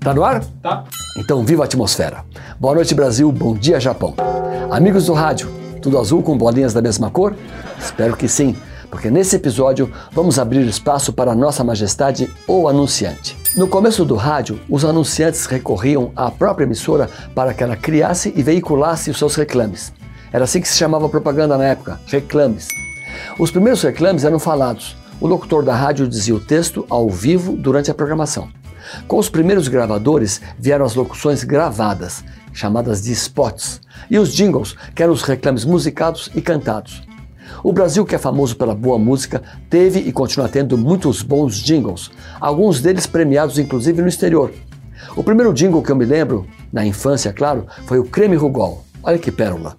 Tá no ar? Tá. Então viva a atmosfera. Boa noite, Brasil. Bom dia, Japão. Amigos do rádio, tudo azul com bolinhas da mesma cor? Espero que sim, porque nesse episódio vamos abrir espaço para Nossa Majestade ou anunciante. No começo do rádio, os anunciantes recorriam à própria emissora para que ela criasse e veiculasse os seus reclames. Era assim que se chamava propaganda na época, reclames. Os primeiros reclames eram falados. O locutor da rádio dizia o texto ao vivo durante a programação. Com os primeiros gravadores vieram as locuções gravadas, chamadas de spots, e os jingles, que eram os reclames musicados e cantados. O Brasil, que é famoso pela boa música, teve e continua tendo muitos bons jingles, alguns deles premiados inclusive no exterior. O primeiro jingle que eu me lembro, na infância, claro, foi o Creme Rugol. Olha que pérola.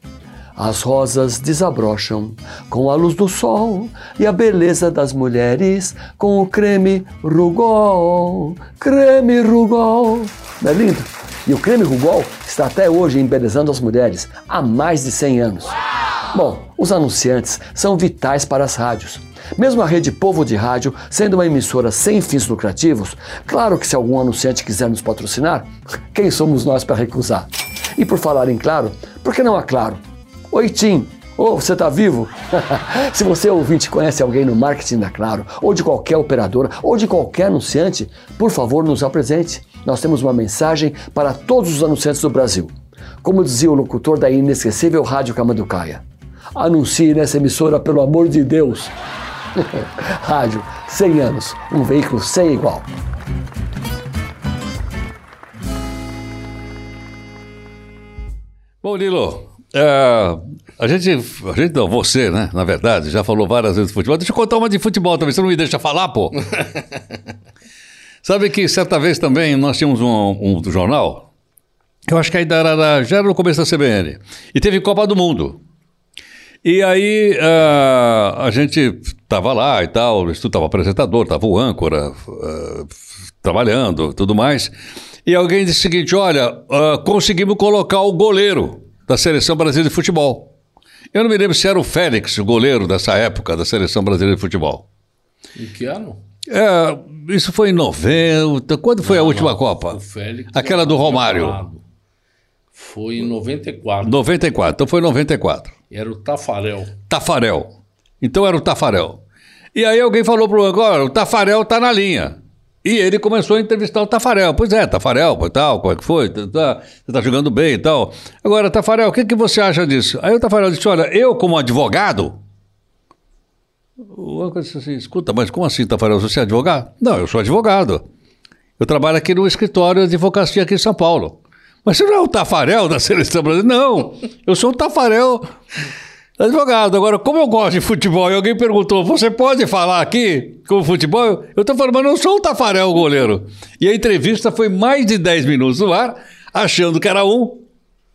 As rosas desabrocham com a luz do sol e a beleza das mulheres com o creme Rugol. Creme Rugol. Não é lindo? E o creme Rugol está até hoje embelezando as mulheres há mais de 100 anos. Bom, os anunciantes são vitais para as rádios. Mesmo a Rede Povo de Rádio sendo uma emissora sem fins lucrativos, claro que se algum anunciante quiser nos patrocinar, quem somos nós para recusar? E por falar em claro, por que não a Claro? Oi, Tim. Ô, oh, você está vivo? Se você ouvinte conhece alguém no marketing da Claro, ou de qualquer operadora, ou de qualquer anunciante, por favor, nos apresente. Nós temos uma mensagem para todos os anunciantes do Brasil. Como dizia o locutor da inesquecível Rádio Camanducaia. Anuncie nessa emissora, pelo amor de Deus. Rádio, 100 anos, um veículo sem igual. Bom, Lilo, é, a gente, a gente não, você, né? Na verdade, já falou várias vezes de futebol. Deixa eu contar uma de futebol também. Você não me deixa falar, pô? Sabe que certa vez também nós tínhamos um, um jornal. Eu acho que ainda era, já era no começo da CBN. E teve Copa do Mundo. E aí uh, a gente estava lá e tal, estava apresentador, estava o âncora, uh, trabalhando, tudo mais. E alguém disse o seguinte: olha, uh, conseguimos colocar o goleiro da seleção brasileira de futebol. Eu não me lembro se era o Félix, o goleiro dessa época da seleção brasileira de futebol. Em que ano? É, isso foi em 90. Quando foi não, a última não, Copa? O Félix Aquela do Romário. Foi em 94. 94, então foi em 94. Era o Tafarel. Tafarel. Então era o Tafarel. E aí alguém falou pro agora, o Tafarel tá na linha. E ele começou a entrevistar o Tafarel. Pois é, Tafarel, tal, como é que foi? Tá, tá, você tá jogando bem e tal. Agora, Tafarel, o que, que você acha disso? Aí o Tafarel disse: olha, eu como advogado. O disse assim: escuta, mas como assim, Tafarel? Você é advogado? Não, eu sou advogado. Eu trabalho aqui no escritório de advocacia aqui em São Paulo. Mas você não é o Tafarel da seleção brasileira? Não, eu sou o Tafarel Advogado, agora, como eu gosto de futebol e alguém perguntou, você pode falar aqui com futebol? Eu estou falando, mas não sou o Tafarel, o goleiro. E a entrevista foi mais de 10 minutos no ar, achando que era um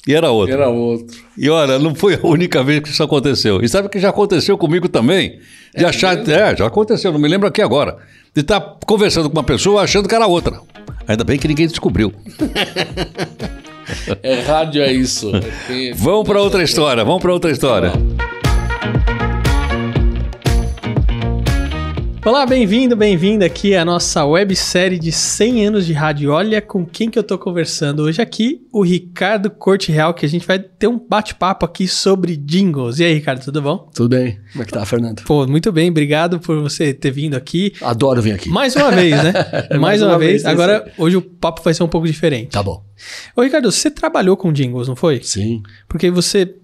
e era outro. Era outro. E olha, não foi a única vez que isso aconteceu. E sabe que já aconteceu comigo também? De é achar. Mesmo? É, já aconteceu, não me lembro aqui agora. De estar tá conversando com uma pessoa achando que era outra. Ainda bem que ninguém descobriu. É rádio, é isso. É vamos para outra história, vamos para outra história. Olá, bem-vindo, bem-vinda aqui à nossa websérie de 100 anos de rádio. Olha com quem que eu tô conversando hoje aqui, o Ricardo Corte Real, que a gente vai ter um bate-papo aqui sobre jingles. E aí, Ricardo, tudo bom? Tudo bem. Como é que tá, Fernando? Pô, muito bem, obrigado por você ter vindo aqui. Adoro vir aqui. Mais uma vez, né? Mais, Mais uma, uma, vez. vez Agora, hoje o papo vai ser um pouco diferente. Tá bom. Ô, Ricardo, você trabalhou com jingles, não foi? Sim. Porque você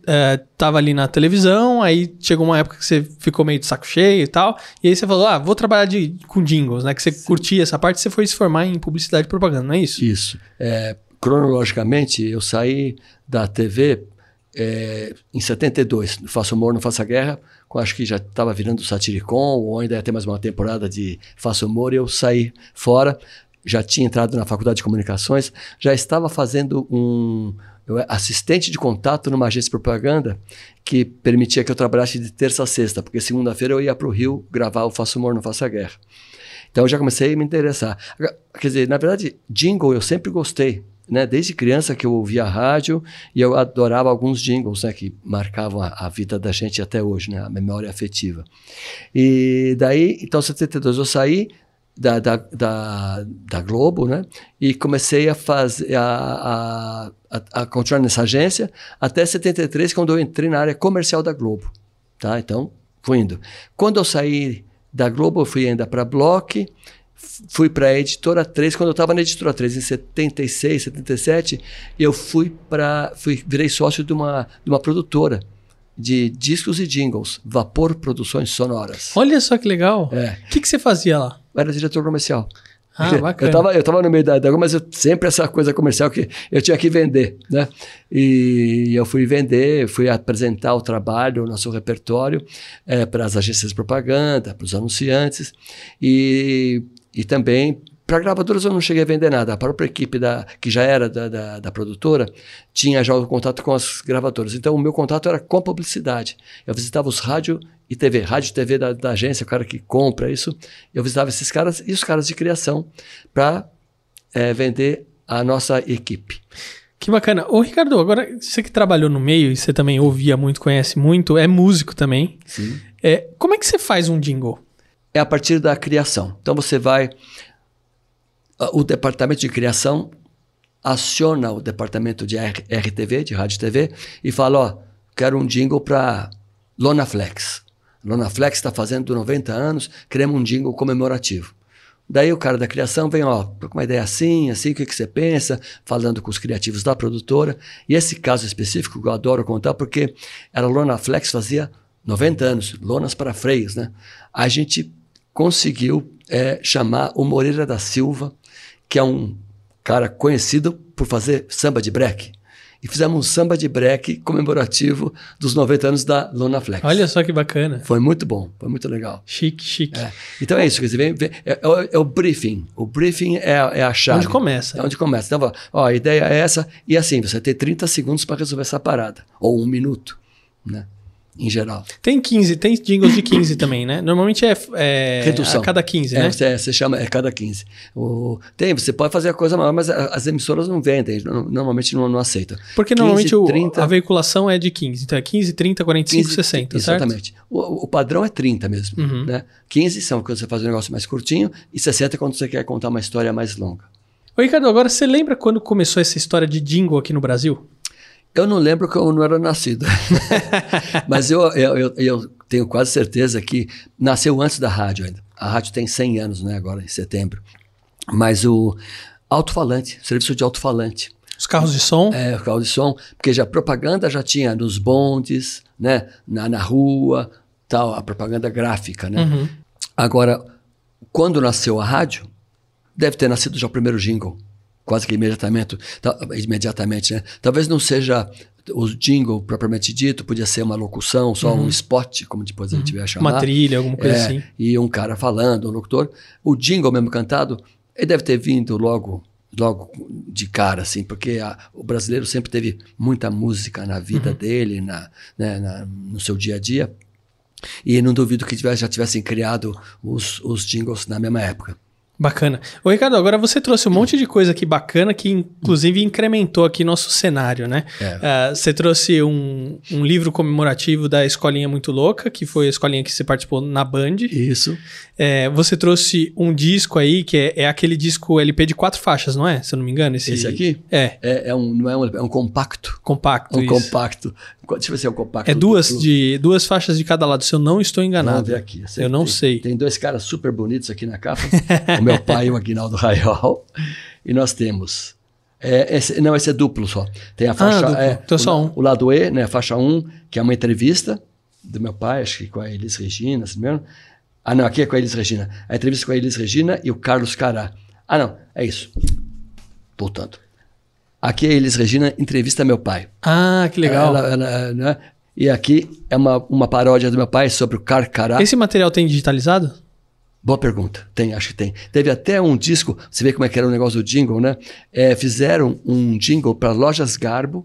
estava é, ali na televisão, aí chegou uma época que você ficou meio de saco cheio e tal, e aí você falou, ah, vou trabalhar de, com jingles, né? Que você Sim. curtia essa parte, você foi se formar em publicidade e propaganda, não é isso? Isso. É, cronologicamente, eu saí da TV é, em 72, Faço Humor, Não Faça Guerra, acho que já estava virando Satiricon, ou ainda ia ter mais uma temporada de Faço Humor, e eu saí fora já tinha entrado na faculdade de comunicações, já estava fazendo um assistente de contato numa agência de propaganda que permitia que eu trabalhasse de terça a sexta, porque segunda-feira eu ia para o Rio gravar o Faço Humor, Não Faça Guerra. Então eu já comecei a me interessar. Quer dizer, na verdade, jingle eu sempre gostei. Né? Desde criança que eu ouvia rádio e eu adorava alguns jingles né? que marcavam a, a, vida da gente até hoje, né? a memória afetiva. E daí, então, em 72 eu saí, da, da, da, da Globo, né? E comecei a fazer a, a, a, continuar nessa agência até 73, quando eu entrei na área comercial da Globo, tá? Então, fui indo. Quando eu saí da Globo, eu fui ainda para Block, fui para a Editora 3, quando eu estava na Editora 3 em 76, 77, eu fui para fui virei sócio de uma de uma produtora de discos e jingles, Vapor Produções Sonoras. Olha só que legal. O É, que, que você fazia lá? eu era diretor comercial. Ah, bacana. Eu tava, eu tava no meio da, da mas eu, sempre essa coisa comercial que eu tinha que vender, né? E eu fui vender, fui apresentar o trabalho, o nosso repertório para as agências de propaganda, para os anunciantes e, e também para gravadoras eu não cheguei a vender nada. A própria equipe da, que já era da, da, da produtora tinha já o contato com as gravadoras. Então o meu contato era com publicidade. Eu visitava os rádio e TV, rádio e TV da, da agência, o cara que compra isso. Eu visitava esses caras e os caras de criação para vender a nossa equipe. Que bacana. Ô, Ricardo, agora você que trabalhou no meio e você também ouvia muito, conhece muito, é músico também. Sim. É, como é que você faz um jingle? É a partir da criação. Então você vai. ah, O departamento de criação aciona o departamento de RTV, de rádio e TV, e fala: Ó, quero um jingle para Lona Flex. Lona Flex está fazendo 90 anos, queremos um jingle comemorativo. Daí o cara da criação vem, ó, com uma ideia assim, assim, o que, que você pensa? Falando com os criativos da produtora. E esse caso específico que eu adoro contar, porque era Lona Flex fazia 90 anos, lonas para freios, né? A gente conseguiu eh, chamar o Moreira da Silva, que é um cara conhecido por fazer samba de break. E fizemos um samba de break comemorativo dos 90 anos da Lona Flex. Olha só que bacana. Foi muito bom, foi muito legal. Chique, chique. É. Então é isso, quer dizer, vem- vem- é, é o, é o briefing. O briefing é, é a chave. Onde começa. É onde começa. Então, ó, a ideia é essa, e assim, você tem 30 segundos para resolver essa parada. Ou um minuto, né? Em geral. Tem 15, tem jingles de 15 também, né? Normalmente é, é Redução. a cada 15, é, né? Você, você chama, é cada 15. O, tem, você pode fazer a coisa maior, mas a- as emissoras não vendem, no- normalmente não, não aceitam. Porque 15, normalmente o- 30, a veiculação é de 15. Então é 15, 30, 45, 15, 60, certo? Exatamente. O, o padrão é 30 mesmo. Uhum. Né? 15 são quando você faz um negócio mais curtinho, e 60 é quando você quer contar uma história mais longa. Ô, Ricardo, agora você lembra quando começou essa história de jingle aqui no Brasil? Eu não lembro que eu não era nascido. Mas eu, eu, eu, eu tenho quase certeza que nasceu antes da rádio ainda. A rádio tem 100 anos, né, agora em setembro. Mas o alto-falante, serviço de alto-falante. Os carros de som? É, o carro de som, porque já propaganda já tinha nos bondes, né, na, na rua, tal, a propaganda gráfica, né? Uhum. Agora, quando nasceu a rádio, deve ter nascido já o primeiro jingle, quase que imediatamente, ta- imediatamente, né? Talvez não seja o jingle propriamente dito, podia ser uma locução, só um spot, como depois a gente vai chamar. Uma trilha, alguma coisa É, assim. E um cara falando, um locutor. O jingle mesmo cantado, ele deve ter vindo logo logo de cara, assim, porque a- o brasileiro sempre teve muita música na vida Uhum. dele, na, né, na- no seu dia a dia. E não duvido que tivesse- já tivessem criado os, os jingles na mesma época. Bacana. Ô, Ricardo, agora você trouxe um monte de coisa aqui bacana que, inclusive, incrementou aqui nosso cenário, né? É. Ah, você trouxe um, um livro comemorativo da Escolinha Muito Louca, que foi a escolinha que você participou na Band. Isso. É, você trouxe um disco aí, que é, é aquele disco LP de quatro faixas, não é? Se eu não me engano. Esse, Esse aqui? É, É, é um, não é um, é um compacto. compacto. Um isso. compacto. Deixa eu ver se é um compacto. É duas, duplo. de, duas faixas de cada lado, se eu não estou Vamos enganado. ver aqui. Eu não tem, sei. Tem dois caras super bonitos aqui na capa. o meu pai e o Aguinaldo Raiol. E nós temos. é, esse- não, esse é duplo só. Tem a faixa. Ah, é, Então o, só um. o lado E, né? A faixa 1, que é uma entrevista do meu pai, acho que com a Elis Regina, assim mesmo. Ah, não, aqui é com a Elis Regina. A entrevista com a Elis Regina e o Carlos Cará. Ah, não, é isso. Portanto. Aqui é Elis Regina entrevista meu pai. Ah, que legal. Ela- ela, né? E aqui é uma, uma paródia do meu pai sobre o Carcará. Esse material tem digitalizado? Boa pergunta. Tem, acho que tem. Teve até um disco, você vê como é que era o negócio do jingle, né? É, fizeram um jingle para lojas Garbo,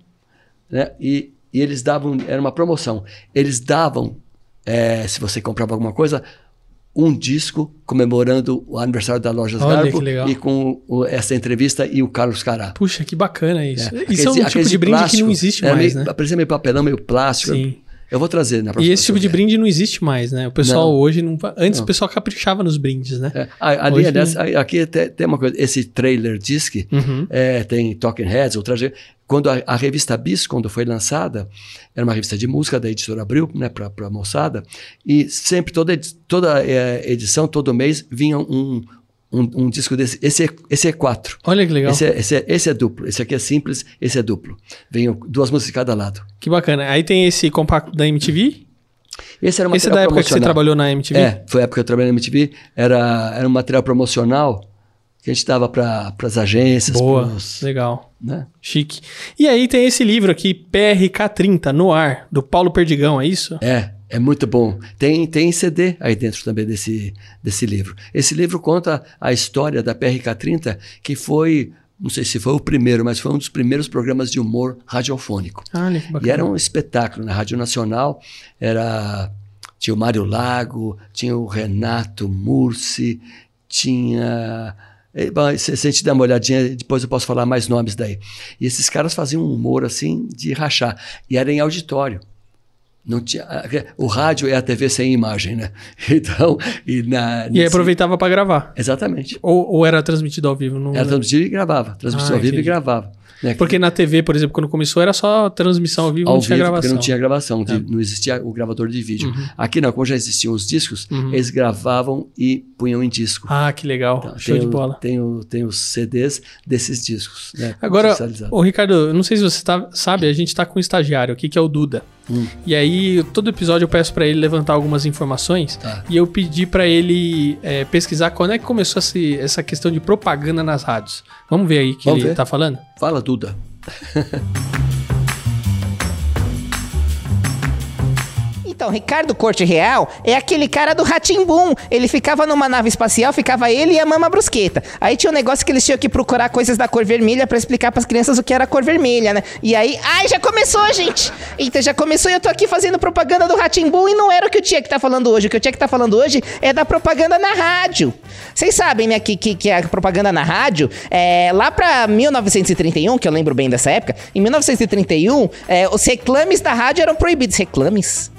né? E, e eles davam, era uma promoção. Eles davam, é, se você comprava alguma coisa, um disco comemorando o aniversário da Lojas Olha, Garbo e com o- essa entrevista e o Carlos Cará. Puxa, que bacana isso. É, Isso é um tipo de brinde que não plástico, existe era mais, meio, né? Parecia meio papelão, meio plástico. Sim. Eu vou trazer na E próxima. esse tipo de brinde não existe mais, né? O pessoal Não. hoje não. Antes Não. o pessoal caprichava nos brindes, né? É, ali, aliás, a- aqui tem, tem uma coisa, esse trailer disc, Uhum. é, tem Talking Heads, outra quando a, a revista Bis, quando foi lançada, era uma revista de música da editora Abril, né, para a moçada, e sempre, toda, toda é, edição, todo mês, vinha um, um, um disco desse, esse é, esse é quatro. Olha que legal. Esse é, esse, é, esse é duplo, esse aqui é simples, esse é duplo. Vem duas músicas de cada lado. Que bacana. Aí tem esse compacto da MTV. Esse era um Esse é material da época que você trabalhou na MTV? É, foi a época que eu trabalhei na MTV. Era, era um material promocional que a gente dava para as agências. Boa. pros- Legal. né? Chique. E aí tem esse livro aqui, PRK30, no ar, do Paulo Perdigão, é isso? É, é muito bom. Tem, tem CD aí dentro também desse, desse livro. Esse livro conta a história da PRK30, que foi, não sei se foi o primeiro, mas foi um dos primeiros programas de humor radiofônico. Que E era um espetáculo na Rádio Nacional. Era tinha o Mário Lago, tinha o Renato Mursi, tinha se, se a gente der uma olhadinha, depois eu posso falar mais nomes daí. E esses caras faziam um humor assim de rachar. E era em auditório. Não tinha, o rádio é a TV sem imagem, né? Então, e na. E aproveitava pra gravar. Exatamente. Ou, ou era transmitido ao vivo? Não Era transmitido e gravava. Transmitido Ah, ao vivo entendi. e gravava. Né? Porque na TV, por exemplo, quando começou, era só transmissão ao vivo, ao não tinha vivo, gravação. porque não tinha gravação, É. não existia o gravador de vídeo. Uhum. Aqui não, como já existiam os discos, eles gravavam e punham em disco. Ah, que legal. Então, Show tem de o- bola. Tem, o- tem os CDs desses discos. Né, Agora, ô Ricardo, não sei se você tá- sabe, a gente tá com um estagiário aqui que é o Duda. Hum. E aí, todo episódio eu peço pra ele levantar algumas informações Tá. e eu pedi pra ele é, pesquisar quando é que começou esse- essa questão de propaganda nas rádios. Vamos ver aí o que Vamos ele ver. tá falando? Fala, Duda. Então, Ricardo Corte Real é aquele cara do Ratimbum. Ele ficava numa nave espacial, ficava ele e a Mama Brusqueta. Aí tinha um negócio que eles tinham que procurar coisas da cor vermelha pra explicar pras crianças o que era a cor vermelha, né? E aí, ai, já começou, gente! Então já começou e eu tô aqui fazendo propaganda do Ratimbum e não era o que eu tinha que estar falando hoje. O que eu tinha que estar falando hoje é da propaganda na rádio. Vocês sabem, né, que, que, que a propaganda na rádio, é, lá pra 1931, que eu lembro bem dessa época, em 1931, é, os reclames da rádio eram proibidos. Reclames?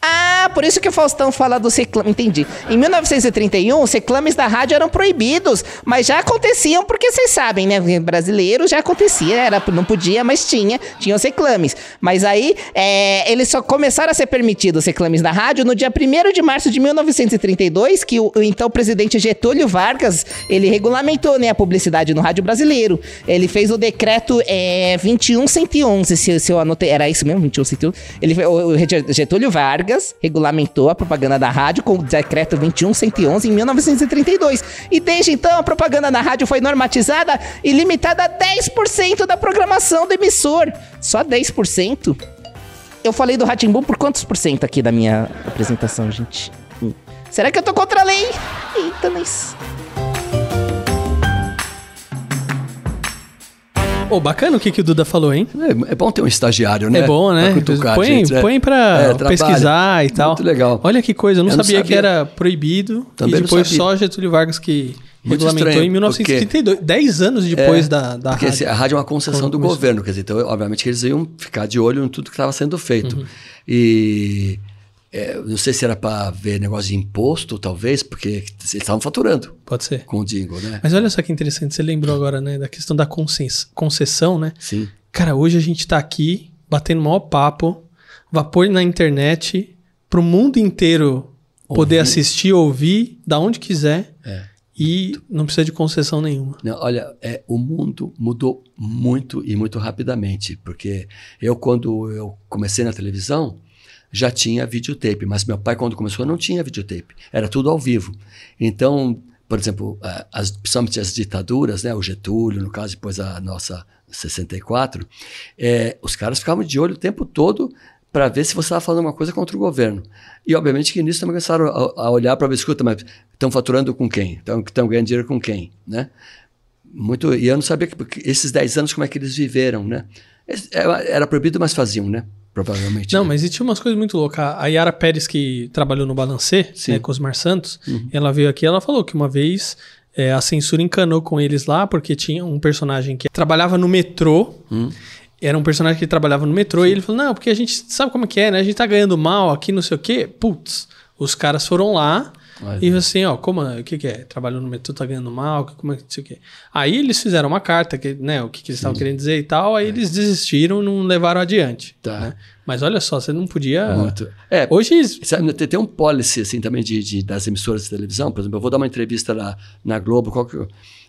Ah, por isso que o Faustão fala dos reclames. Entendi. Em 1931, os reclames da rádio eram proibidos, mas já aconteciam, porque vocês sabem, né? Brasileiro já acontecia, era, não podia, mas tinha, tinha os reclames. Mas aí, é, eles só começaram a ser permitidos os reclames na rádio no dia 1 de março de 1932, que o, o então presidente Getúlio Vargas, ele regulamentou, né, a publicidade no rádio brasileiro. Ele fez o decreto é, 21111, se, se eu anotei, era isso mesmo, 21111? Ele, o, o Getúlio Vargas regulamentou a propaganda da rádio com o decreto 21111 em 1932. E desde então a propaganda na rádio foi normatizada e limitada a 10% da programação do emissor. Só 10%? Eu falei do Ratimbum por quantos por cento aqui da minha apresentação, gente? Hum. Será que eu tô contra a lei? Eita, mas... Ô, bacana o que, que o Duda falou, hein? É, é bom ter um estagiário, né? É bom, né? Pra cutucar põe, gente, né? põe pra É, pesquisar e tal. Muito legal. Olha que coisa, eu não, Eu não sabia, que sabia. era proibido. Também e depois sabia. só Getúlio Vargas que Muito regulamentou estranho, em 1932. 10 anos depois É, da, da porque rádio. assim, a rádio é uma concessão do governo, quer dizer, então, obviamente que eles iam ficar de olho em tudo que estava sendo feito. Uhum. E é, não sei se era para ver negócio de imposto, talvez, porque eles estavam faturando Pode ser. com o jingle, né? Mas olha só que interessante, você lembrou agora, né, da questão da concess- concessão, né? Sim. Cara, hoje a gente tá aqui batendo maior papo, vapor na internet, pro mundo inteiro poder Ouvir. assistir, ouvir, da onde quiser. É. E não precisa de concessão nenhuma. Não, olha, é, o mundo mudou muito e muito rapidamente, porque eu, quando eu comecei na televisão, já tinha videotape, mas meu pai, quando começou, não tinha videotape, era tudo ao vivo. Então, por exemplo, as, principalmente as ditaduras, né, o Getúlio, no caso, depois a nossa 64, é, os caras ficavam de olho o tempo todo para ver se você estava falando uma coisa contra o governo. E, obviamente, que nisso também começaram a, a olhar para ver, escuta, mas estão faturando com quem? Estão ganhando dinheiro com quem? Né? Muito, e eu não sabia que esses 10 anos como é que eles viveram, né? Esse- Era proibido, mas faziam, né? Provavelmente. Não, né? mas e tinha umas coisas muito loucas. A Yara Pérez, que trabalhou no Balancê, Sim. né, com os Mar Santos, ela veio aqui ela falou que uma vez é, a censura encanou com eles lá, porque tinha um personagem que trabalhava no metrô era um personagem que trabalhava no metrô e ele falou: Não, porque a gente sabe como é que é, né? A gente tá ganhando mal aqui, não sei o quê. Putz, os caras foram lá Olha. e assim, ó, como, o que que é? Trabalhou no metrô, tá ganhando mal, como é que sei o quê. Aí eles fizeram uma carta, que, né? O que, que eles estavam querendo dizer e tal, aí eles desistiram, não levaram adiante. Tá. né? Mas olha só, você não podia. Muito. É, Hoje. Sabe, tem, tem um policy assim também de, de- das emissoras de televisão. Por exemplo, eu vou dar uma entrevista na, na Globo. Qual que eu,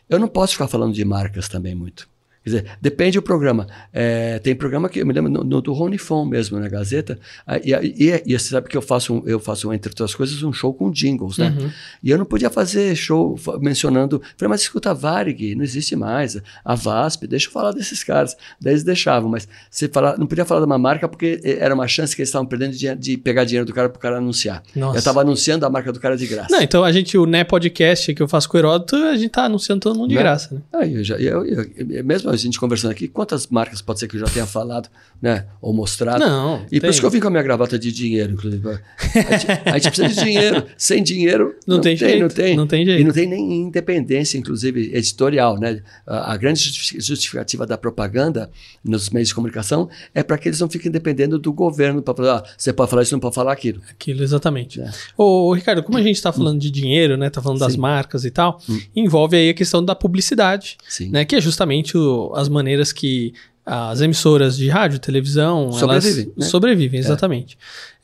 eu não posso ficar falando de marcas também muito. Quer dizer, depende do programa. É, tem programa que eu me lembro no, no- do Rony Fon mesmo, na Gazeta. E, e, e, você sabe que eu faço, um- eu faço, entre outras coisas, um show com jingles, né? E eu não podia fazer show mencionando. Falei, mas escuta a Varig, não existe mais. A VASP, deixa eu falar desses caras. Daí eles deixavam, mas você falar, não podia falar de uma marca porque eh, era uma chance que eles estavam perdendo de, de pegar dinheiro do cara para o cara anunciar. Nossa. Eu estava anunciando a marca do cara de graça. Não, então a gente, o Né Podcast que eu faço com o Heródoto, a gente tá anunciando todo mundo de Né? graça, né? Aí eu já, eu, eu- eu- mesmo a gente conversando aqui, quantas marcas pode ser que eu já tenha falado, né? Ou mostrado? Não, E por tem. isso que eu vim com a minha gravata de dinheiro, inclusive. A gente, a gente precisa de dinheiro. Sem dinheiro. Não tem jeito, Não tem. não tem jeito. E não tem nem independência, inclusive, editorial, né? A, a grande justi- justificativa da propaganda nos meios de comunicação é para que eles não fiquem dependendo do governo para falar, ah, você pode falar isso, não pode falar aquilo. Aquilo, exatamente. É. Ô, Ricardo, como a gente tá falando de dinheiro, né? Tá falando das Sim. Hum. marcas e tal, envolve aí a questão da publicidade, Sim. né? Que é justamente o- as maneiras que as emissoras de rádio, televisão, Sobrevivem, elas né? sobrevivem, exatamente.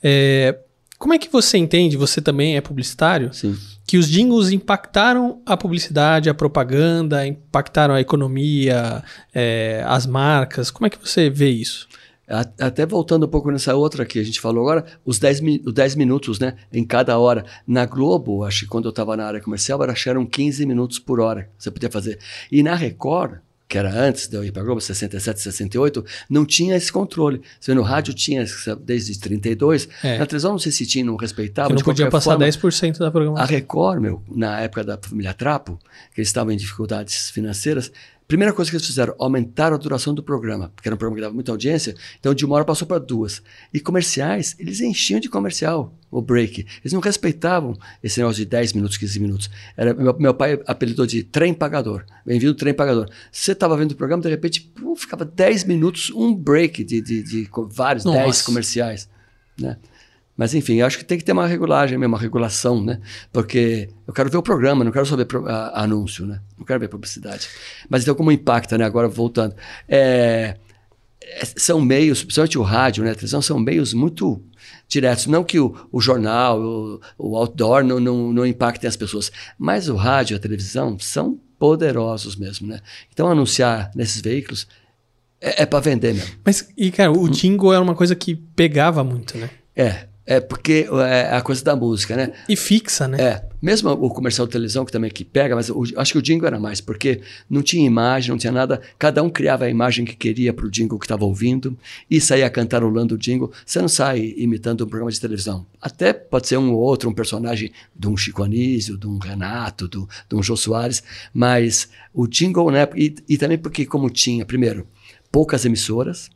É, como é que você entende, você também é publicitário, Sim. que os jingles impactaram a publicidade, a propaganda, impactaram a economia, é, as marcas? Como é que você vê isso? Até voltando um pouco nessa outra que a gente falou agora, os 10, mi- os 10 minutos né, em cada hora. Na Globo, acho que quando eu estava na área comercial, era, eram 15 minutos por hora que você podia fazer. E na Record, que era antes de eu ir para a Globo, 67, 68, não tinha esse controle. Você vê, no rádio tinha desde 32, É. na televisão não sei se tinha, não respeitava. Que não podia passar forma, 10% da a programação. Record, meu, na época da família Trapo, que eles estavam em dificuldades financeiras, primeira coisa que eles fizeram, aumentaram a duração do programa, porque era um programa que dava muita audiência, então de uma hora passou para duas. E comerciais, eles enchiam de comercial o break. Eles não respeitavam esse negócio de 10 minutos, 15 minutos. Era, meu, meu pai apelidou de trem pagador. Bem-vindo, trem pagador. Você estava vendo o programa, de repente, pô, ficava 10 minutos, um break de, de, de co- vários, Nossa. 10 comerciais. Né? Mas enfim, eu acho que tem que ter uma regulagem mesmo, uma regulação, né? Porque eu quero ver o programa, não quero só ver pro- a- anúncio, né? Não quero ver publicidade. Mas então como impacta, né? Agora voltando. É, é, são meios, principalmente o rádio, né? A televisão são meios muito diretos. Não que o, o jornal, o, o outdoor não, não, não impactem as pessoas, mas o rádio e a televisão são poderosos mesmo, né? Então anunciar nesses veículos é, para vender mesmo. Mas, e cara, o jingle era uma coisa que pegava muito, né? É, é porque é a coisa da música, né? E fixa, né? É, mesmo o comercial de televisão que também que pega, mas o- acho que o jingle era mais, porque não tinha imagem, não tinha nada, cada um criava a imagem que queria para o jingle que estava ouvindo e saía cantarolando o jingle. Você não sai imitando um programa de televisão. Até pode ser um ou outro, um personagem de um Chico Anísio, de um Renato, do, de um Jô Soares, mas o jingle, né, e, e também porque como tinha, primeiro, poucas emissoras,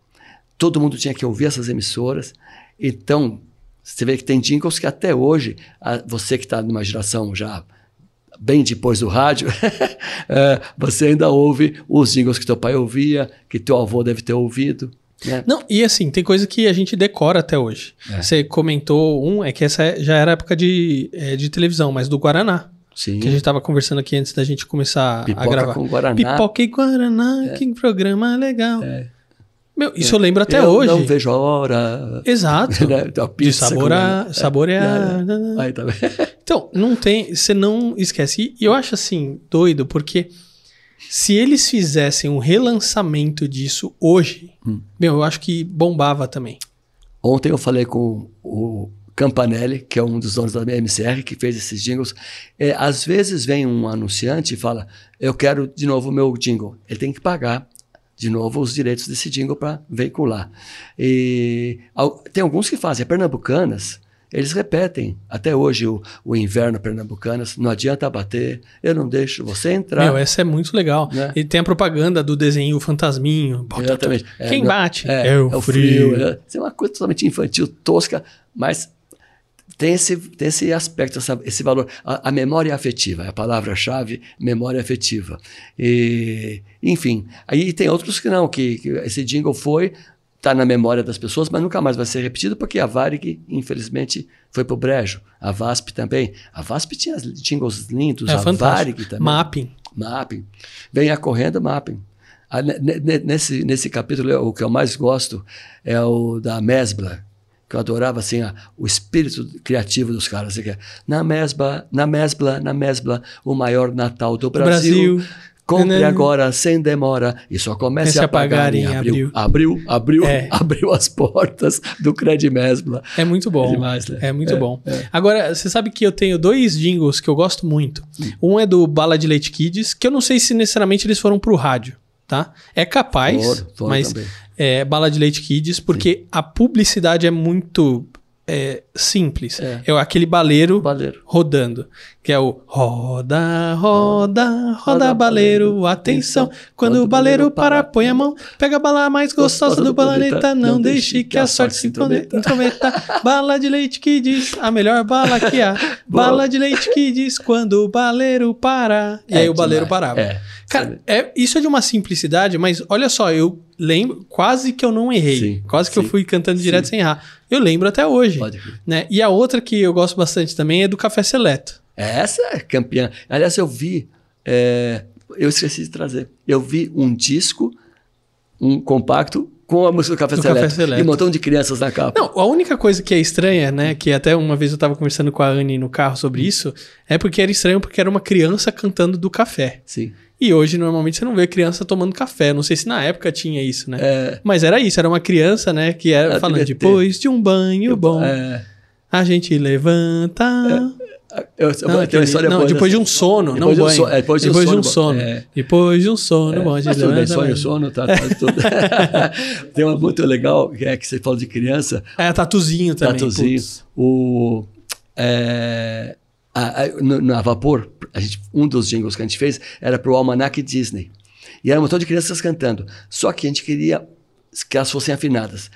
todo mundo tinha que ouvir essas emissoras, então você vê que tem jingles que até hoje, a- você que está numa geração já bem depois do rádio, eh, você ainda ouve os jingles que teu pai ouvia, que teu avô deve ter ouvido. Né? Não, e assim, tem coisa que a gente decora até hoje. É. Você comentou um, é que essa é- já era época de, é, de televisão, mas do Guaraná. Sim. Que a gente tava conversando aqui antes da gente começar Pipoca a gravar. com Guaraná. Pipoca e Guaraná, que programa legal. Meu, isso eu lembro até É. Eu hoje. não vejo a hora. Exato. né? Da De pizza com saborear, saborear. É. Aí tá? Então, não tem. Você não esquece. E eu acho assim, doido, porque se eles fizessem um relançamento disso hoje, Hum. meu, eu acho que bombava também. Ontem eu falei com o Campanelli, que é um dos donos da MCR, que fez esses jingles. É, às vezes vem um anunciante e fala: Eu quero de novo o meu jingle. Ele tem que pagar de novo os direitos desse jingle para veicular. E al- tem alguns que fazem. A Pernambucanas, eles repetem até hoje o, o inverno Pernambucanas. Não adianta bater, eu não deixo você entrar. Meu, essa é muito legal. Né? E tem a propaganda do desenho Fantasminho. Exatamente. tudo. Quem não- bate? É, o frio. é. Isso é uma coisa totalmente infantil, tosca, mas tem esse, tem esse aspecto, essa- esse valor. A, a memória afetiva, é a palavra-chave, memória afetiva. E, enfim, aí tem outros que não, que, que esse jingle foi, está na memória das pessoas, mas nunca mais vai ser repetido, porque a Varig, infelizmente, foi pro brejo. A VASP também. A VASP tinha jingles lindos, É a fantástico. Varig também. Mapping. Mapping. Venha correndo, mapping. Ah, ne- ne- Nesse, nesse capítulo, o que eu mais gosto é o da Mesbla, que eu adorava assim, a- o espírito criativo dos caras. Assim, é, na Mesbla, na Mesbla, na Mesbla, o maior Natal do Brasil. Brasil. Compre Né? agora, sem demora, e só comece a pagar em abril. Abriu, abriu, É. abriu as portas do Cred Mesbla. É muito bom. É demais, né? É muito É, bom. Agora, você sabe que eu tenho dois jingles que eu gosto muito. Um é do Bala de Leite Kids, que eu não sei se necessariamente eles foram pro rádio, tá? É capaz, Foram, foram mas também. É Bala de Leite Kids, porque a publicidade é muito é, simples. É. É. aquele baleiro Baleiro. rodando, que é o roda, roda, roda, Roda, baleiro, atenção. atenção. Quando o baleiro para, põe a mão, pega a bala mais gostosa do planeta, não deixe que a sorte se intrometa. intrometa. Bala de leite que diz, a melhor bala que há. Bala de leite que diz, quando o baleiro para. E É aí o baleiro demais. parava. É. Cara, é, isso é de uma simplicidade, mas olha só, eu lembro, quase que eu não errei. Sim, quase que eu sim, fui cantando direto sim. sem errar. Eu lembro até hoje. Pode. Né? E a outra que eu gosto bastante também é do Café Seleto. Essa é campeã. Aliás, eu vi. é, eu esqueci de trazer. Eu vi um disco, um compacto, com a música do Café, Do Seleto, Café Seleto. E um montão de crianças na capa. Não, a única coisa que é estranha, né? Que até uma vez eu tava conversando com a Anne no carro sobre isso, é porque era estranho porque era uma criança cantando do café. Sim. E hoje, normalmente, você não vê criança tomando café. Não sei se na época tinha isso, né? É, Mas era isso, era uma criança, né? Que era Ah, falando, depois de um banho bom, é, a gente levanta... eu, eu Não, aquele- história não, depois de um sono, Depois não de um banho. so- é, depois de um de um sono bom. É. Depois de um sono, bom, a gente Mas tudo bem, sonho, vai. sono, tá, tá tudo. Tem uma muito legal, que é que você fala de criança, É, tatuzinho também. tatuzinho. putz. O, é, a, a, no, na Vapor, a gente, um dos jingles que a gente fez era pro Almanac Disney. E era um montão de crianças cantando. Só que a gente queria que elas fossem afinadas.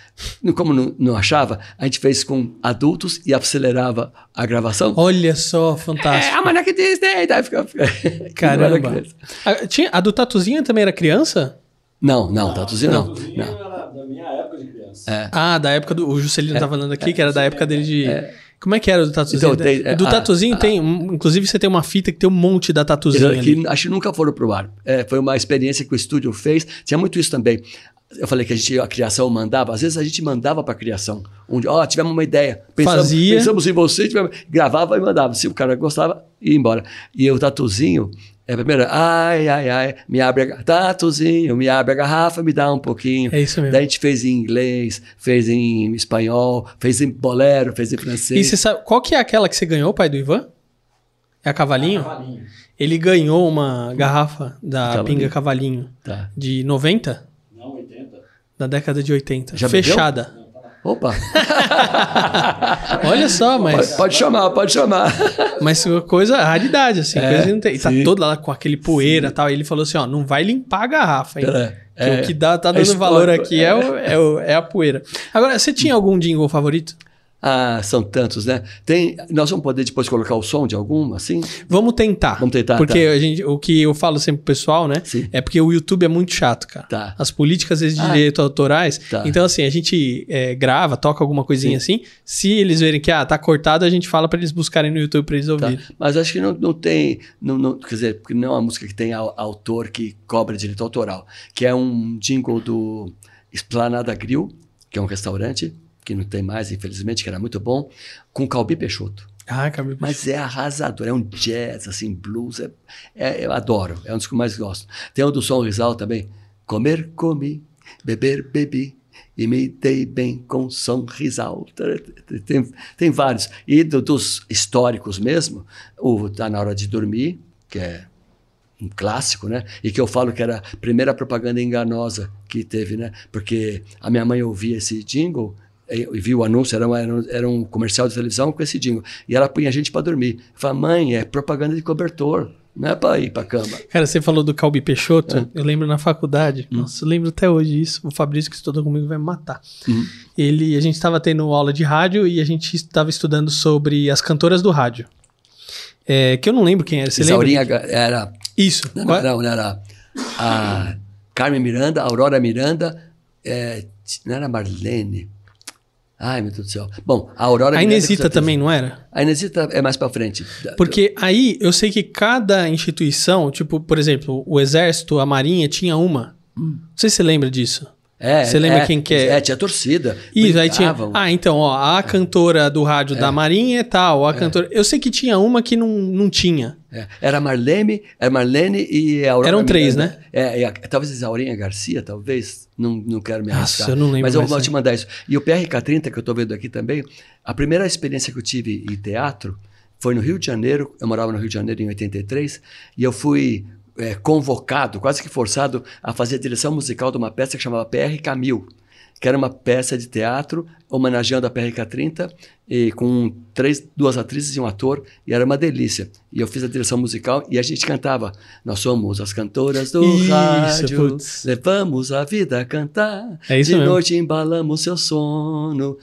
Como não, não achava, a gente fez com adultos e acelerava a gravação. Olha só, É, fantástico. Almanac Disney! Daí não era Caramba. A, tinha, a do Tatuzinho também era criança? Não, não, tatuzinho não. Tatuzinho não. era da minha época de criança. É. Ah, da época do. O Juscelino tá falando aqui, que era da época dele de. Como é que era o do Tatuzinho? Então, tem- é, do a- Tatuzinho a- tem. Inclusive, você tem uma fita que tem um monte da Tatuzinho ali. que acho que nunca foram pro ar. É, foi uma experiência que o estúdio fez. Tinha muito isso também. Eu falei que a, gente, a criação mandava. Às vezes a gente mandava para a criação. Onde, ó, tivemos uma ideia. Pensamos, Fazia. Pensamos em você. Tivemos, gravava e mandava. Se o cara gostava, ia embora. E o tatuzinho, é a primeira. Ai, ai, ai. Me abre a, tatuzinho, me abre a garrafa, me dá um pouquinho. É isso mesmo. Daí a gente fez em inglês, fez em espanhol, fez em bolero, fez em francês. E você sabe. Qual que é aquela que você ganhou, pai do Ivan? É a Cavalinho? Cavalinho. Ele ganhou uma garrafa da Cavalinho. Pinga Cavalinho Tá. de 90, Não, 80. da década de 80. Já bebeu? Opa! Olha só, mas. pode, pode chamar, pode chamar. Mas uma coisa, raridade, assim. É, coisa não tem. E tá toda lá com aquele poeira e tal. E ele falou assim: ó, não vai limpar a garrafa, hein? É, Que é. o que dá, tá É dando valor aqui é, é. o, é, o- é a poeira. Agora, você tinha algum jingle favorito? Ah, são tantos, né? Tem, nós vamos poder depois colocar o som de algum, assim? Vamos tentar. Vamos tentar, Porque tá. a gente, o que eu falo sempre pro pessoal, né? Sim. É porque o YouTube é muito chato, cara. Tá. As políticas, de Ah. direito autorais. Tá. Então, assim, a gente é, grava, toca alguma coisinha assim. Se eles verem que, ah, tá cortado, a gente fala pra eles buscarem no YouTube pra eles Tá. ouvirem. Mas acho que não, não tem. Não, não- quer dizer, porque não é uma música que tem au- autor que cobra direito autoral. Que é um jingle do Esplanada Grill, que é um restaurante, que não tem mais, infelizmente, que era muito bom, com Calbi Peixoto. Ah, acabei. Mas é arrasador, é um jazz, assim, blues. É, é- eu adoro, é um dos que eu mais gosto. Tem o do Som Rizal também. Comer, comi, beber, bebi. E me dei bem com Som Rizal. Tem, tem vários. E do- dos históricos mesmo, o Tá Na Hora de Dormir, que é um clássico, né? E que eu falo que era a primeira propaganda enganosa que teve, né? Porque a minha mãe ouvia esse jingle viu o anúncio, era, uma- era, um- comercial de televisão com esse jingle. E ela punha a gente para dormir. Eu falava, mãe, é propaganda de cobertor. Não é pra ir pra cama. Cara, você falou do Calbi Peixoto, É. eu lembro na faculdade, Hum. nossa, eu lembro até hoje isso, o Fabrício que estudou comigo vai me matar. Uhum. Ele, a gente estava tendo aula de rádio e a gente estava estudando sobre as cantoras do rádio. É, que eu não lembro quem era, você Isaurinha lembra? Era. Isso. Não, Qual- não, não, era a Carmen Miranda, a Aurora Miranda, é, não era Marlene. Ai, meu Deus do céu. Bom, a Aurora a Inesita também, não era? A Inesita é mais pra frente. Porque aí eu sei que cada instituição, tipo, por exemplo, o Exército, a Marinha, tinha uma. Não sei se você lembra disso. É, Você lembra é, quem que é? É, tinha torcida. Isso, aí tinha. Ah, então, ó, a cantora do rádio da Marinha é tal, a cantora. Eu sei que tinha uma que não, não tinha. É, Era Marlene, era Marlene e a Aurora Eram três, Miranda. né? É, e a- talvez a Isaurinha Garcia, talvez. Não, não quero me Nossa, arriscar. eu não lembro Mas eu vou te mandar isso. E o PRK30, que eu estou vendo aqui também, a primeira experiência que eu tive em teatro foi no Rio de Janeiro. Eu morava no Rio de Janeiro em 83 e eu fui é, convocado, quase que forçado, a fazer a direção musical de uma peça que chamava PRK 1000 que era uma peça de teatro homenageando a PRK-30 e com três, duas atrizes e um ator, e era uma delícia. E eu fiz a direção musical e a gente cantava. Nós somos as cantoras do Isso, rádio, putz. levamos a vida a cantar. É de mesmo. noite embalamos seu sono,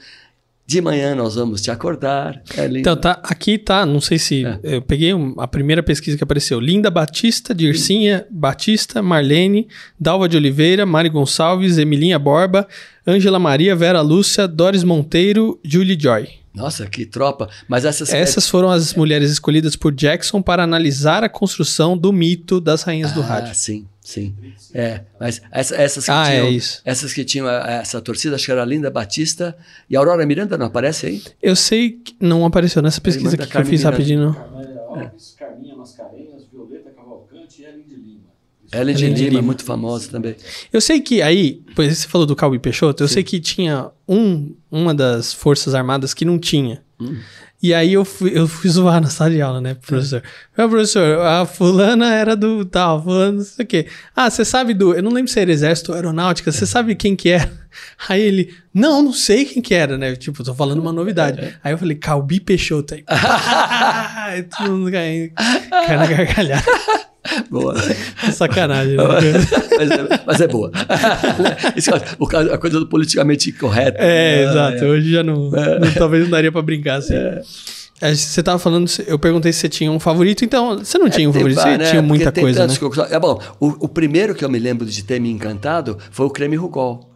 de manhã nós vamos te acordar. É. Então, tá, aqui tá, não sei se. É. Eu peguei a primeira pesquisa que apareceu: Linda Batista, Dircinha Batista, Marlene, Dalva de Oliveira, Mari Gonçalves, Emilinha Borba, Ângela Maria, Vera Lúcia, Doris Monteiro, Julie Joy. Nossa, que tropa. Mas essas... Essas foram as mulheres escolhidas por Jackson para analisar a construção do mito das rainhas do ah, rádio. sim, sim. É, mas essa- essas que Ah, é tinham... isso. Essas que tinham eh, essa torcida, acho que era a Linda Batista e a Aurora Miranda, não aparece aí? Eu sei que não apareceu nessa pesquisa aqui que eu fiz Miranda. rapidinho. Carmélia Alves, Carminha Mascarenhas, Violeta Cavalcante e Ellen de Lima. Ellen de Ellen de Lima, Lima. muito famosa também. Eu sei que aí, pois você falou do Calbi Peixoto, eu sei que tinha um, uma das Forças Armadas que não tinha. E aí eu fui, eu fui zoar na sala de aula, né, professor? Meu professor, a fulana era do tal, fulana não sei o quê. Ah, você sabe do... Eu não lembro se era Exército ou Aeronáutica, você sabe quem que era? Aí ele, não, não sei quem que era, né? Tipo, tô falando uma novidade. Aí eu falei, Calbi Peixoto. Aí, Aí todo mundo caindo, cai na gargalhada. Boa. Sacanagem, né? mas, é, mas é boa. Isso, a coisa do politicamente correto. É, né? exato. Hoje já não, não- Talvez não daria pra brincar assim. É, Você tava falando, eu perguntei se você tinha um favorito, então você não tinha um favorito, você né? tinha muita coisa, né? que É bom, o, o primeiro que eu me lembro de ter me encantado foi o Creme Rugol.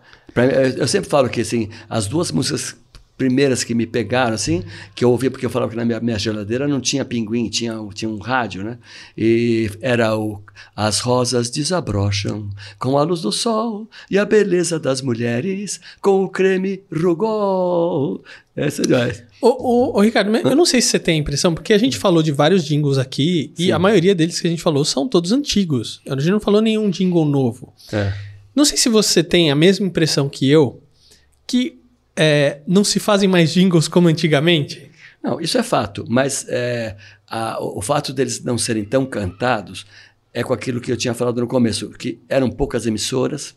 Eu sempre falo que assim, as duas músicas primeiras que me pegaram, assim, que eu ouvia porque eu falava que na minha, minha geladeira não tinha pinguim, tinha, um- tinha um rádio, né? E era o As rosas desabrocham com a luz do sol e a beleza das mulheres com o creme Rugol. Essa é Ô, ô, ô, Ricardo, eu não sei se você tem a impressão, porque a gente falou de vários jingles aqui, e a maioria deles que a gente falou são todos antigos. A gente não falou nenhum jingle novo. é. Não sei se você tem a mesma impressão que eu, que é, não se fazem mais jingles como antigamente. Não, isso é fato, mas é, a- o, fato deles não serem tão cantados é com aquilo que eu tinha falado no começo, que eram poucas emissoras,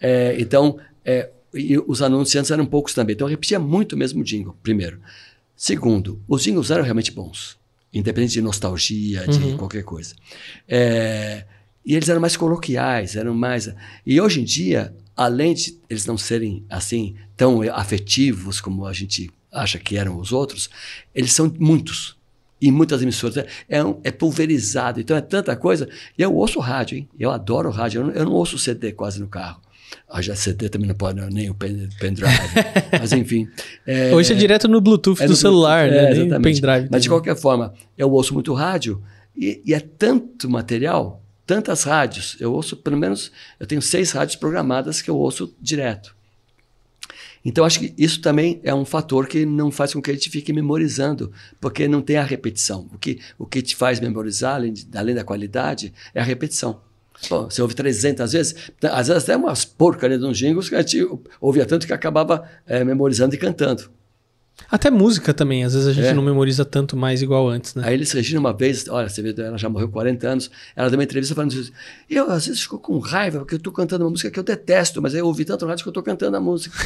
é, então é, e os anunciantes eram poucos também, então eu repetia muito mesmo o jingle, primeiro. Segundo, os jingles eram realmente bons, independente de nostalgia, de qualquer coisa. É, e eles eram mais coloquiais, eram mais. E hoje em dia, além de eles não serem assim tão afetivos como a gente acha que eram os outros, eles são muitos. Em muitas emissoras. É, é, um- é pulverizado, então é tanta coisa. E eu ouço rádio, hein? Eu adoro rádio. Eu não, eu não ouço CD quase no carro. Ah, já CD também não pode, nem o pen, pendrive. Mas enfim. é, Hoje é direto no Bluetooth é do no celular, Bluetooth, né? é, exatamente. pendrive. Mas de qualquer forma, eu ouço muito rádio e, e é tanto material, tantas rádios. Eu ouço, pelo menos, eu tenho seis rádios programadas que eu ouço direto. Então, acho que isso também é um fator que não faz com que a gente fique memorizando, porque não tem a repetição. O que, o que te faz memorizar, além, de- além da qualidade, é a repetição. Pô, você ouve 300 vezes, às vezes até umas porcarias de uns jingles que a gente ouvia tanto que acabava eh, memorizando e cantando. Até música também, às vezes a gente É. não memoriza tanto mais igual antes, né? Aí eles Regina uma vez, olha, você vê, ela já morreu 40 anos, ela deu uma entrevista falando eu às vezes fico com raiva porque eu tô cantando uma música que eu detesto, mas aí eu ouvi tanto rádio que eu tô cantando a música.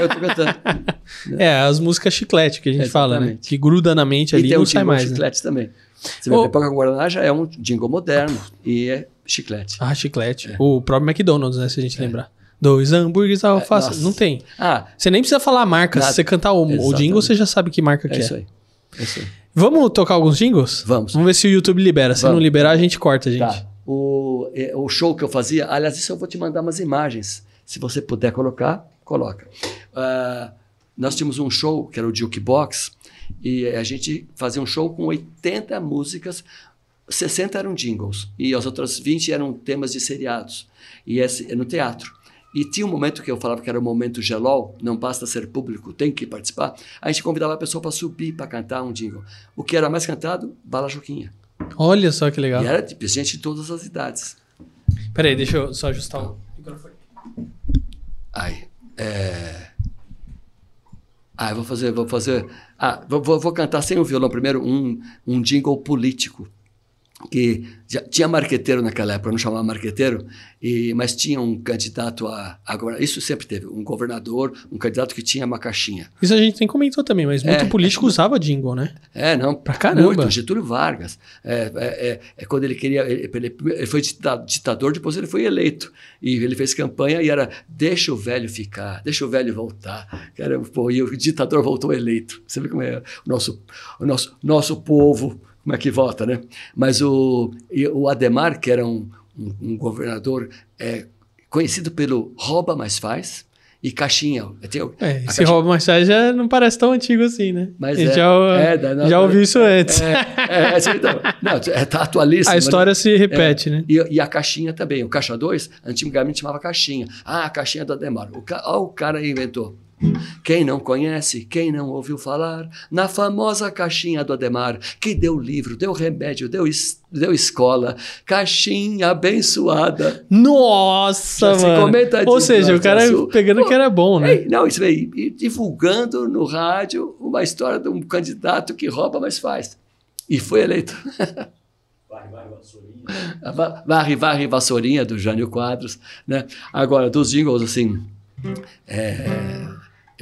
Eu tô cantando. É, as músicas chiclete que a gente fala, né? Que gruda na mente ali e e tem não o sai mais, né? chiclete também. Você vê, Ô. Pipoca com Guaraná já é um jingle moderno e é chiclete. Ah, chiclete. O próprio McDonald's, né? Se a gente lembrar. Dois hambúrgueres alface. nossa. não tem. Ah, Você nem precisa falar a marca. Nada. Se você cantar o, o jingle, você já sabe que marca é que é. isso aí. É isso aí. Vamos tocar alguns jingles? Vamos. Vamos ver se o YouTube libera. Se Vamos. não liberar, a gente corta, gente. Tá. O, é, o show que eu fazia, aliás, isso eu vou te mandar umas imagens. Se você puder colocar, coloca. Ah, nós tínhamos um show que era o Jukebox e a gente fazia um show com 80 músicas, 60 eram jingles e as outras 20 eram temas de seriados. E esse, no teatro. E tinha um momento que eu falava que era o momento gelol, não basta ser público, tem que participar. A gente convidava a pessoa para subir para cantar um jingle. O que era mais cantado? Bala Juquinha. Olha só que legal. E era de gente de todas as idades. Peraí, deixa eu só ajustar o microfone. Ai, é... Ah, eu vou fazer, vou fazer... Ah, vou, vou, vou cantar sem o violão primeiro um, um jingle político. Que já tinha marqueteiro naquela época, não chamava marqueteiro, e, mas tinha um candidato a, a governador. Isso sempre teve, um governador, um candidato que tinha uma caixinha. Isso a gente nem comentou também, mas muito É. político usava jingle, né? É, não. Pra caramba. Muito, Getúlio Vargas. É, é, é, é quando ele queria. Ele, ele- ele foi dita- ditador, depois ele foi eleito. E ele fez campanha e era: deixa o velho ficar, deixa o velho voltar. Cara, pô, e o ditador voltou eleito. Você vê como é o nosso, o nosso, nosso povo, como é que vota, né? Mas o, o Ademar, que era um, um, um governador é, conhecido pelo rouba, mas faz. E caixinha. Tem É, esse caixinha- Rob Machado já não parece tão antigo assim, né? Mas é- já, é, da- já ouviu isso antes. É, é, é, então, não, é, tá atualíssimo. A história se repete, É, né? E, e a caixinha também. O caixa 2, antigamente chamava caixinha. Ah, a caixinha do Ademar. O, ó, o cara inventou. Quem não conhece, quem não ouviu falar, na famosa caixinha do Ademar, que deu livro, deu remédio, deu, es- deu escola, caixinha abençoada. Nossa, Já se mano. comenta Ou seja, o cara Sul. pegando Pô, que era bom, né? Ei, não, isso aí, e divulgando no rádio uma história de um candidato que rouba, mas faz. E foi eleito. Vai, vai, vassourinha. Va- Varre, varre, vassourinha do Jânio Quadros. Né? Agora, dos jingles, assim, é,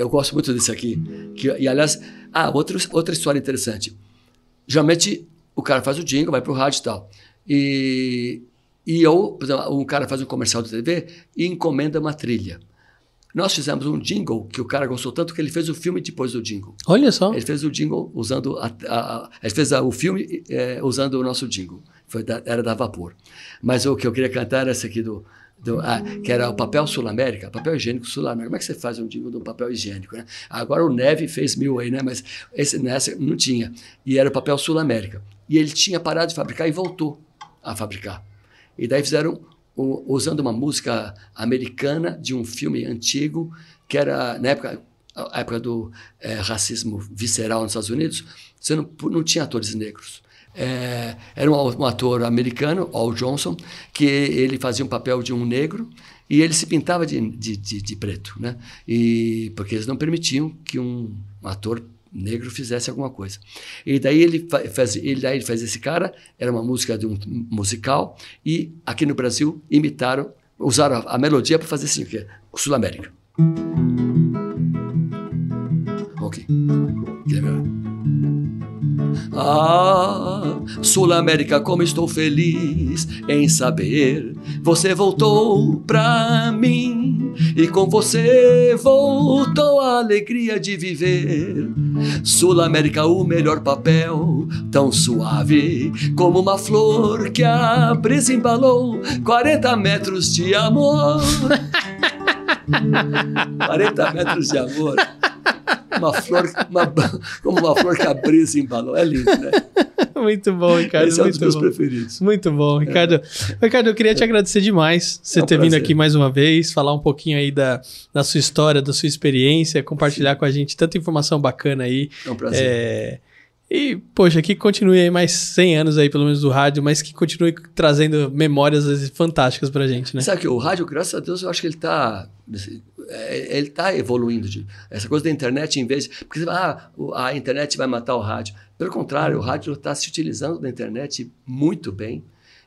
eu gosto muito desse aqui. Que, e, aliás, ah, outro, outra história interessante. Geralmente, o cara faz o jingle, vai pro rádio e tal. E, e eu, por exemplo, um cara faz um comercial de TV e encomenda uma trilha. Nós fizemos um jingle que o cara gostou tanto que ele fez o filme depois do jingle. Olha só. Ele fez o jingle usando. A, a, a- ele fez a- o filme eh, usando o nosso jingle. Da- era da Vapor. Mas o que eu queria cantar era esse aqui do. Do- ah, que era o papel Sul-América, papel higiênico Sul-América. Como é que você faz um jingle de um papel higiênico? Né? Agora o Neve fez mil aí, né? Mas esse, nessa não tinha. E era o papel Sul-América. E ele tinha parado de fabricar e voltou a fabricar. E daí fizeram o- usando uma música americana de um filme antigo, que era, na época, a época do eh, racismo visceral nos Estados Unidos, você não, não tinha atores negros. Eh, era um, um ator americano, Al Johnson, que ele fazia um papel de um negro e ele se pintava de, de, de, de preto, né? E, porque eles não permitiam que um ator negro fizesse alguma coisa. E daí ele fa- faz, ele, daí ele faz esse cara, era uma música de um musical, e aqui no Brasil imitaram, usaram a, a melodia para fazer assim, que é o Sul-América. Ok. Quer ver? Ah, Sul-América, como estou feliz em saber você voltou pra mim e com você voltou a alegria de viver. Sul-América, o melhor papel, tão suave como uma flor que a brisa embalou. 40 metros de amor. 40 metros de amor. Uma flor, uma- como uma flor que a brisa embalou. É lindo, né? Muito bom, Ricardo. Esse é um dos meus bom. preferidos. Muito bom, Ricardo. Ricardo, eu queria te agradecer demais você É um ter vindo prazer. aqui mais uma vez, falar um pouquinho aí da, da sua história, da sua experiência, compartilhar com a gente tanta informação bacana aí. É um prazer. É, E, poxa, que continue aí mais 100 anos aí, pelo menos, do rádio, mas que continue trazendo memórias fantásticas pra gente, né? Sabe que o rádio, graças a Deus, eu acho que ele é, ele está evoluindo. De, essa coisa da internet, em vez de. Porque ah, a internet vai matar o rádio. Pelo contrário, o rádio está se utilizando da internet muito bem.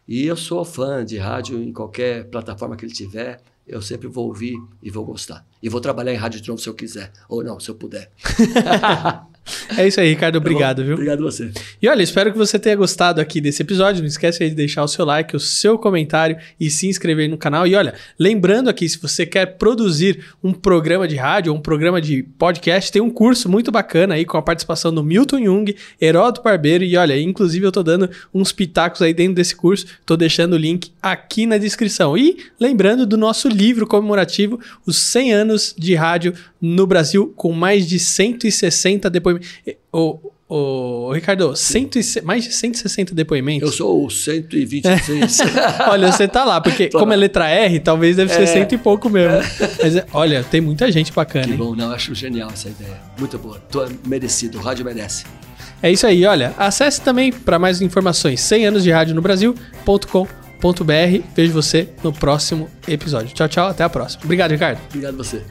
E eu sou fã de rádio em qualquer plataforma que ele tiver. Eu sempre vou ouvir e vou gostar. E vou trabalhar em rádio de novo se eu quiser. Ou não, se eu puder. É isso aí, Ricardo. Obrigado, viu? Obrigado a você. E olha, espero que você tenha gostado aqui desse episódio. Não esquece aí de deixar o seu like, o seu comentário e se inscrever no canal. E olha, lembrando aqui, se você quer produzir um programa de rádio ou um programa de podcast, tem um curso muito bacana aí com a participação do Milton Jung, Heródoto Barbeiro. E olha, inclusive eu tô dando uns pitacos aí dentro desse curso. Tô deixando o link aqui na descrição. E lembrando do nosso livro comemorativo, Os 100 anos de rádio no Brasil, com mais de 160 depoimentos. Ô, ô, Ricardo, 100 e mais de 160 depoimentos. Eu sou o 126. Olha, você tá lá, porque Tô como é lá. letra R, talvez deve ser É. cento e pouco mesmo. Mas é, olha, tem muita gente bacana, que hein? bom, não, eu acho genial essa ideia. Muito boa. Tô merecido, o rádio merece. É isso aí, olha. Acesse também para mais informações 100 anos de rádio no Brasil.com.br. Vejo você no próximo episódio. Tchau, tchau, até a próxima. Obrigado, Ricardo. Obrigado a você.